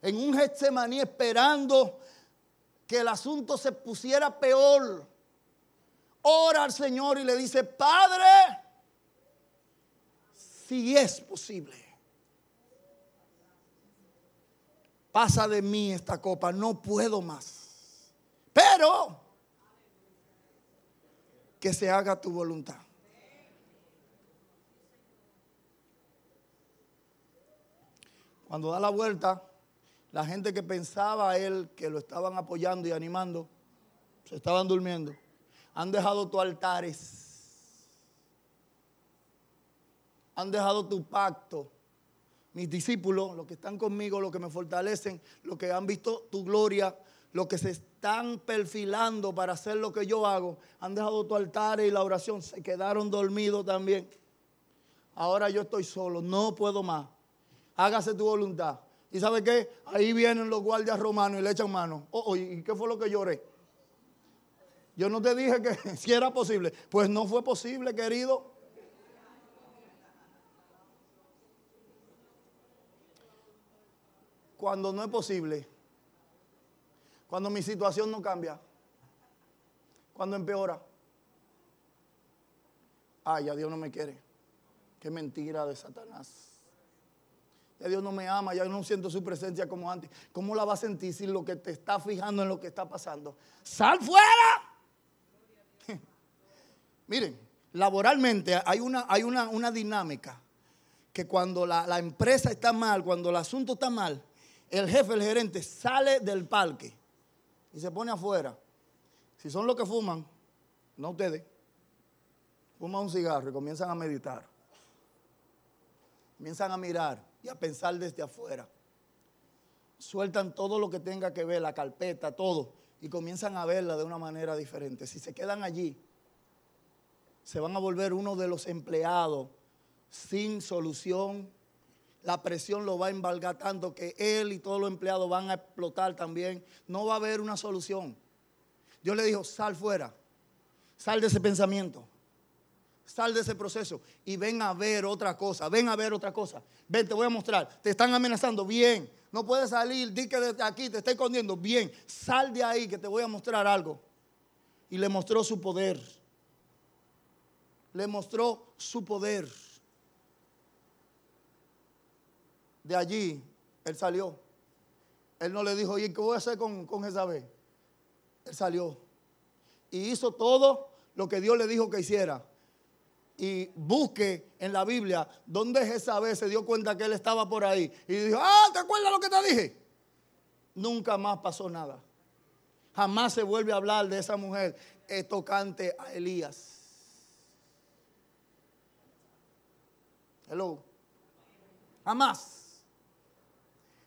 En un Getsemaní esperando que el asunto se pusiera peor ora al Señor y le dice, Padre, si es posible, pasa de mí esta copa, no puedo más. Pero que se haga tu voluntad. Cuando da la vuelta, la gente que pensaba a él que lo estaban apoyando y animando, se estaban durmiendo han dejado tus altares, han dejado tu pacto. Mis discípulos, los que están conmigo, los que me fortalecen, los que han visto tu gloria, los que se están perfilando para hacer lo que yo hago, han dejado tu altar y la oración, se quedaron dormidos también. Ahora yo estoy solo, no puedo más. Hágase tu voluntad. ¿Y sabe qué? Ahí vienen los guardias romanos y le echan mano. Oh, oh, ¿y qué fue lo que lloré? Yo no te dije que si era posible. Pues no fue posible, querido. Cuando no es posible. Cuando mi situación no cambia. Cuando empeora. Ay, ya Dios no me quiere. Qué mentira de Satanás. Ya Dios no me ama, ya no siento su presencia como antes. ¿Cómo la va a sentir si lo que te está fijando en lo que está pasando? ¡Sal fuera! Miren, laboralmente hay una, hay una, dinámica que cuando la, la, empresa está mal, cuando el asunto está mal, el jefe, el gerente sale del parque y se pone afuera. Si son los que fuman, no ustedes, fuman un cigarro y comienzan a meditar. Comienzan a mirar y a pensar desde afuera. Sueltan todo lo que tenga que ver, la carpeta, todo, y comienzan a verla de una manera diferente. Si se quedan allí, se van a volver uno de los empleados sin solución. La presión lo va a embargar tanto que él y todos los empleados van a explotar también. No va a haber una solución. Dios le dijo, sal fuera, sal de ese pensamiento, sal de ese proceso y ven a ver otra cosa, ven a ver otra cosa. Ven, te voy a mostrar. Te están amenazando, bien. No puedes salir, di que desde aquí te está escondiendo, bien. Sal de ahí que te voy a mostrar algo. Y le mostró su poder le mostró su poder. De allí, él salió. Él no le dijo, ¿y qué voy a hacer con, con Jezabel? Él salió. Y hizo todo lo que Dios le dijo que hiciera. Y busque en la Biblia donde Jezabel se dio cuenta que él estaba por ahí. Y dijo, ah, ¿te acuerdas lo que te dije? Nunca más pasó nada. Jamás se vuelve a hablar de esa mujer tocante a Elías. Hello. Jamás.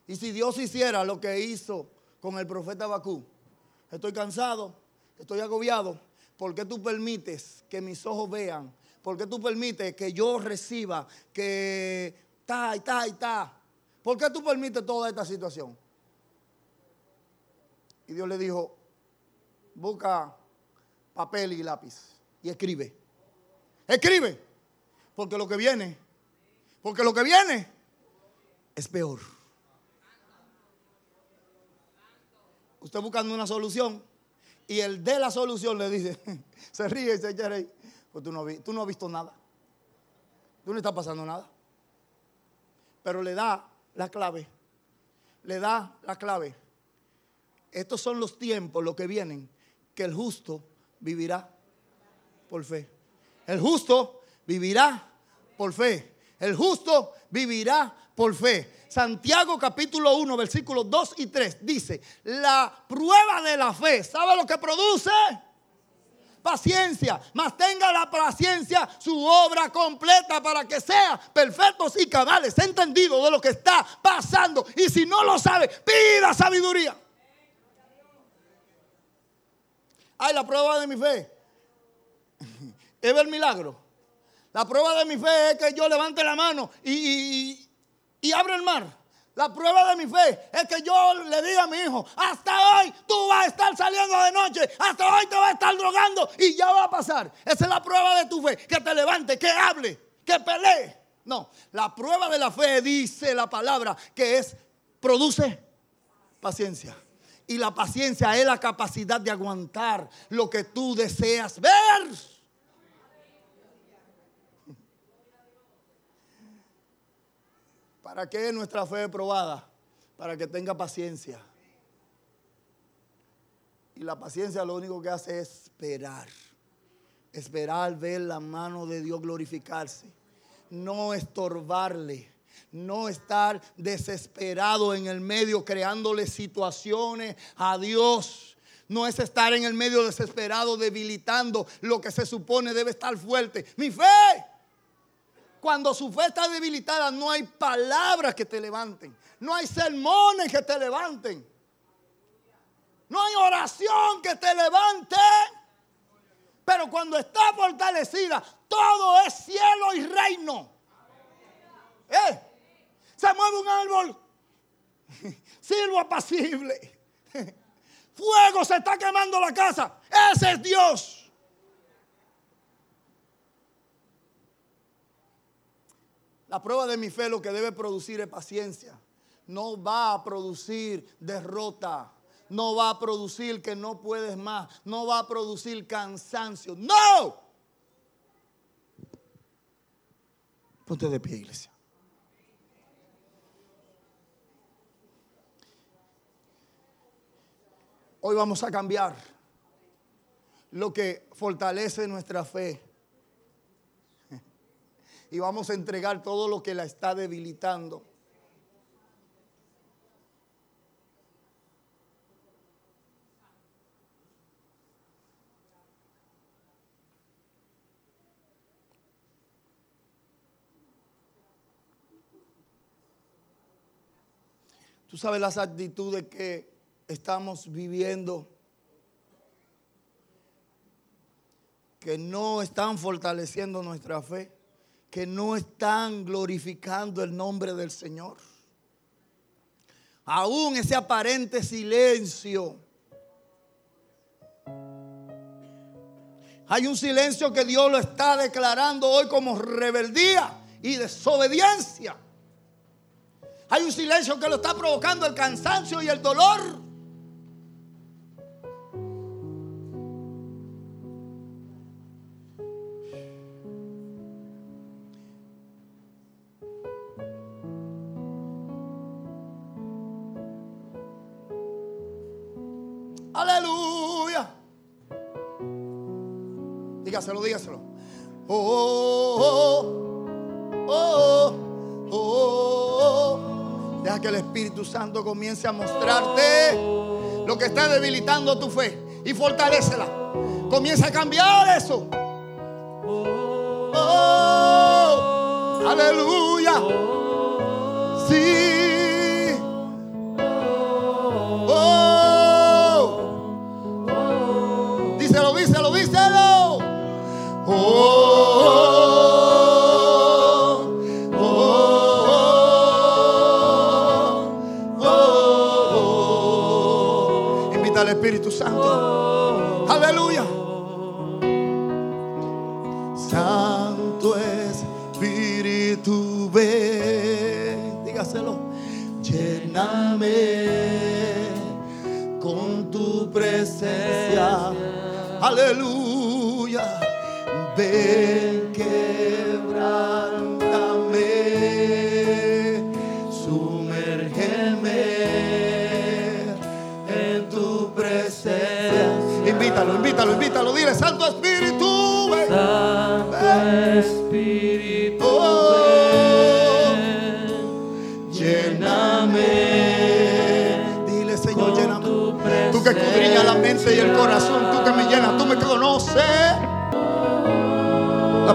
Y si Dios hiciera lo que hizo con el profeta Bakú, estoy cansado, estoy agobiado, ¿por qué tú permites que mis ojos vean? ¿Por qué tú permites que yo reciba, que ta y ta y ta? ¿Por qué tú permites toda esta situación? Y Dios le dijo, busca papel y lápiz y escribe. Escribe. Porque lo que viene, porque lo que viene es peor. Usted buscando una solución y el de la solución le dice, se ríe y se echa ahí. Pues tú no, tú no has visto nada. Tú no está pasando nada. Pero le da la clave. Le da la clave. Estos son los tiempos, los que vienen, que el justo vivirá por fe. El justo vivirá por fe. El justo vivirá por fe. Santiago capítulo 1, versículos 2 y 3 dice, la prueba de la fe, ¿sabe lo que produce? Paciencia, mas tenga la paciencia su obra completa para que sea perfectos y cabales, entendido de lo que está pasando. Y si no lo sabe, pida sabiduría. Ay, la prueba de mi fe es ver milagro. La prueba de mi fe es que yo levante la mano y, y, abra el mar. La prueba de mi fe es que yo le diga a mi hijo, hasta hoy tú vas a estar saliendo de noche, hasta hoy te vas a estar drogando y ya va a pasar. Esa es la prueba de tu fe, que te levante, que hable, que pelee. No, la prueba de la fe dice la palabra que es, produce paciencia. Y la paciencia es la capacidad de aguantar lo que tú deseas ver. ¿Para qué nuestra fe probada? Para que tenga paciencia. Y la paciencia lo único que hace es esperar. Esperar ver la mano de Dios glorificarse. No estorbarle no estar desesperado en el medio creándole situaciones a Dios. No es estar en el medio desesperado debilitando lo que se supone debe estar fuerte. Mi fe. Cuando su fe está debilitada no hay palabras que te levanten. No hay sermones que te levanten. No hay oración que te levante. Pero cuando está fortalecida, todo es cielo y reino. ¿Eh? Se mueve un árbol. Silbo apacible. Fuego se está quemando la casa. Ese es Dios. La prueba de mi fe lo que debe producir es paciencia. No va a producir derrota. No va a producir que no puedes más. No va a producir cansancio. No. Ponte de pie, iglesia. Hoy vamos a cambiar lo que fortalece nuestra fe. Y vamos a entregar todo lo que la está debilitando. Tú sabes las actitudes que estamos viviendo que no están fortaleciendo nuestra fe, que no están glorificando el nombre del Señor. Aún ese aparente silencio. Hay un silencio que Dios lo está declarando hoy como rebeldía y desobediencia. Hay un silencio que lo está provocando el cansancio y el dolor. Que el Espíritu Santo comience a mostrarte lo que está debilitando tu fe y fortalecela. Comienza a cambiar eso. aleluya. Sí. Aleluya. Ven, quebrántame. Sumérgeme en tu presencia. Invítalo, invítalo, invítalo. Dile, Santo Espíritu, ven. Espíritu, Oh, lléname. Dile, Señor, lléname. Tú que escudriñas la mente y el corazón,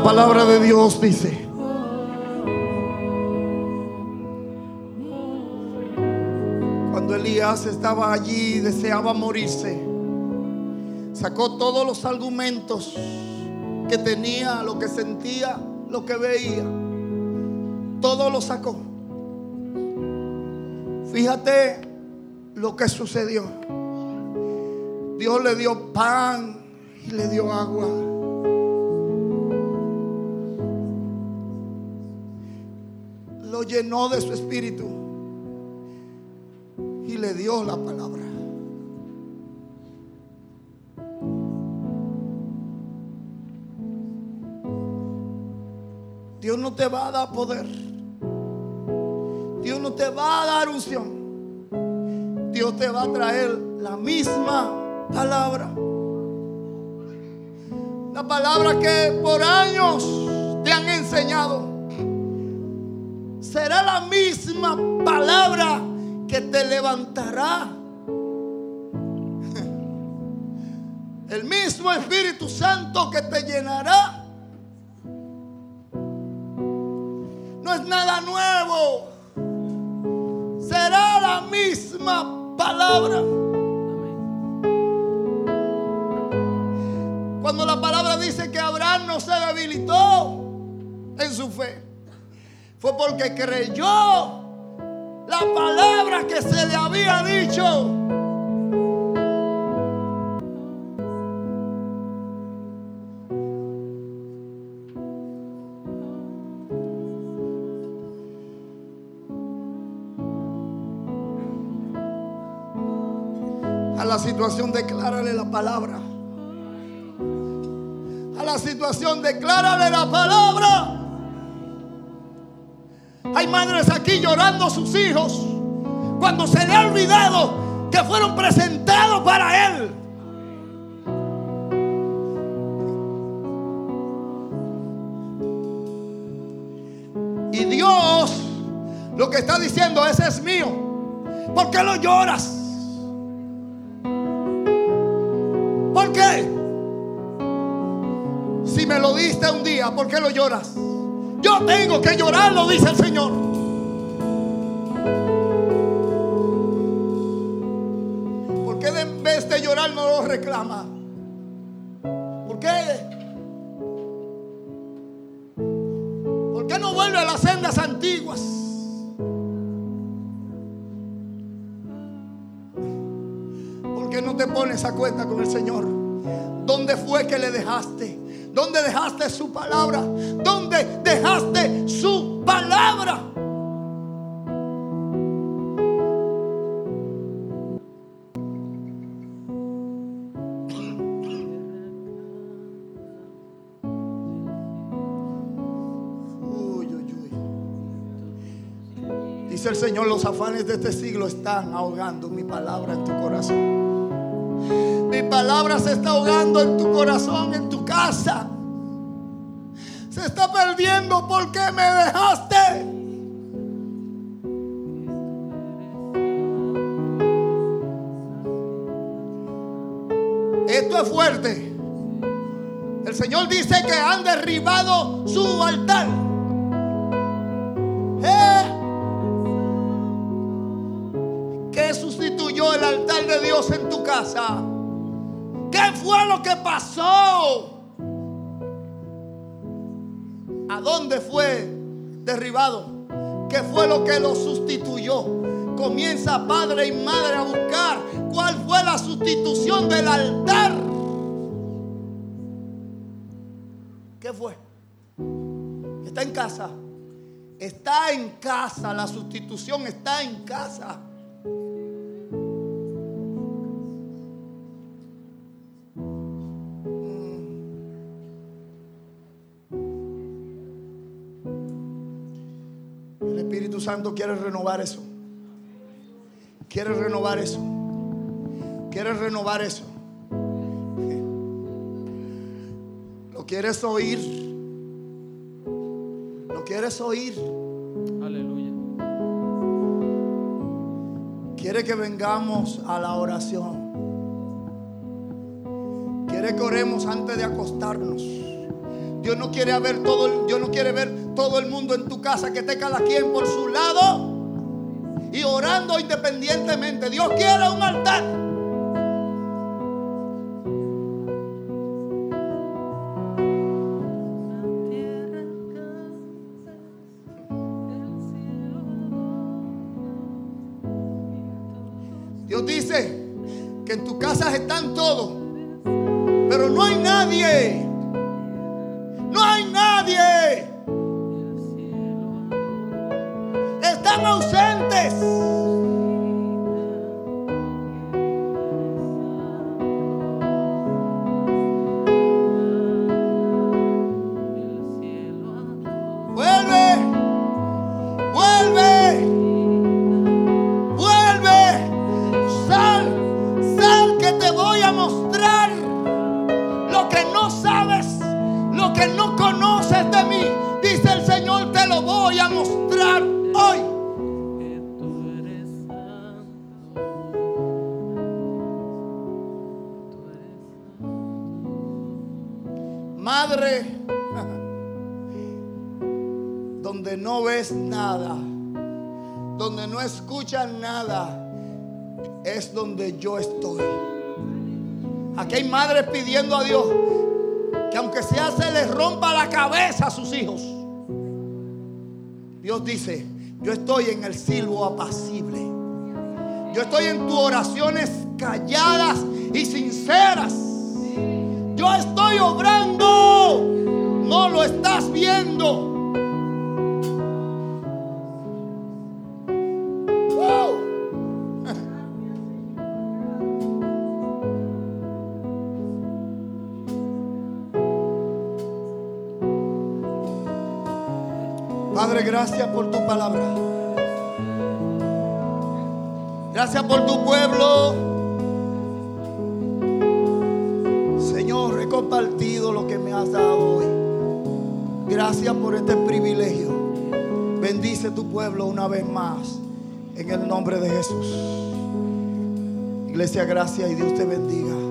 palabra de Dios dice. Cuando Elías estaba allí y deseaba morirse, sacó todos los argumentos que tenía, lo que sentía, lo que veía. Todo lo sacó. Fíjate lo que sucedió. Dios le dio pan y le dio agua. Lo llenó de su espíritu y le dio la palabra. Dios no te va a dar poder. Dios no te va a dar unción. Dios te va a traer la misma palabra. La palabra que por años te han enseñado. La misma palabra que te levantará. El mismo Espíritu Santo que te llenará. No es nada nuevo. Será la misma palabra. Cuando la palabra dice que Abraham no se debilitó en su fe, fue porque creyó la palabra que se le había dicho. A la situación declárale la palabra. A la situación declárale la palabra. Hay madres aquí llorando a sus hijos cuando se le ha olvidado que fueron presentados para él. Y Dios lo que está diciendo, ese es mío. ¿Por qué lo lloras? ¿Por qué? Si me lo diste un día, ¿por qué lo lloras? Yo tengo que llorarlo, dice el Señor. ¿Por qué en vez de llorar no lo reclama? ¿Por qué? ¿Por qué no vuelve a las sendas antiguas? ¿Por qué no te pones a cuenta con el Señor? ¿Dónde fue que le dejaste? ¿Dónde dejaste su palabra? ¿Dónde dejaste su palabra? El Señor, los afanes de este siglo están ahogando mi palabra en tu corazón palabra se está ahogando en tu corazón, en tu casa. Se está perdiendo porque me dejaste. Esto es fuerte. El Señor dice que han derribado su altar. ¿Eh? ¿Qué sustituyó el altar de Dios en tu casa? ¿Qué fue lo que pasó? ¿A dónde fue derribado? ¿Qué fue lo que lo sustituyó? Comienza padre y madre a buscar cuál fue la sustitución del altar. ¿Qué fue? Está en casa. Está en casa. La sustitución está en casa. Santo quiere renovar eso. Quiere renovar eso. Quiere renovar eso. ¿Lo quieres oír? ¿Lo quieres oír? Aleluya. Quiere que vengamos a la oración. Quiere que oremos antes de acostarnos. Dios no quiere ver todo, Dios no quiere ver todo el mundo en tu casa que esté cada quien por su lado y orando independientemente. Dios quiere un altar. Donde no ves nada, donde no escuchas nada, es donde yo estoy. Aquí hay madres pidiendo a Dios que aunque sea se les rompa la cabeza a sus hijos. Dios dice, yo estoy en el silbo apacible. Yo estoy en tus oraciones calladas y sinceras. Yo estoy obrando. No lo estás viendo. Gracias por tu palabra. Gracias por tu pueblo. Señor, he compartido lo que me has dado hoy. Gracias por este privilegio. Bendice tu pueblo una vez más. En el nombre de Jesús. Iglesia, gracias y Dios te bendiga.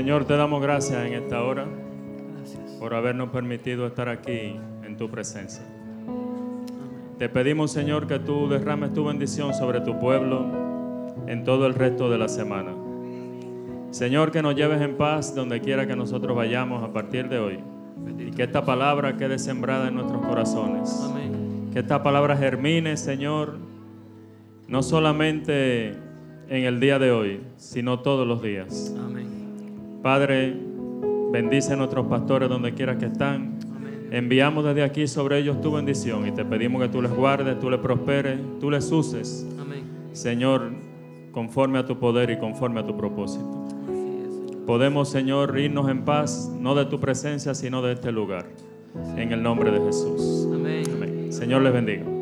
Señor, te damos gracias en esta hora por habernos permitido estar aquí en tu presencia. Te pedimos, Señor, que tú derrames tu bendición sobre tu pueblo en todo el resto de la semana. Señor, que nos lleves en paz donde quiera que nosotros vayamos a partir de hoy. Y que esta palabra quede sembrada en nuestros corazones. Que esta palabra germine, Señor, no solamente en el día de hoy, sino todos los días. Padre, Bendice a nuestros pastores donde quiera que están. Enviamos desde aquí sobre ellos tu bendición y te pedimos que tú les guardes, tú les prosperes, tú les uses. Señor, conforme a tu poder y conforme a tu propósito. Podemos, Señor, irnos en paz, no de tu presencia, sino de este lugar. En el nombre de Jesús. Amén. Señor les bendiga.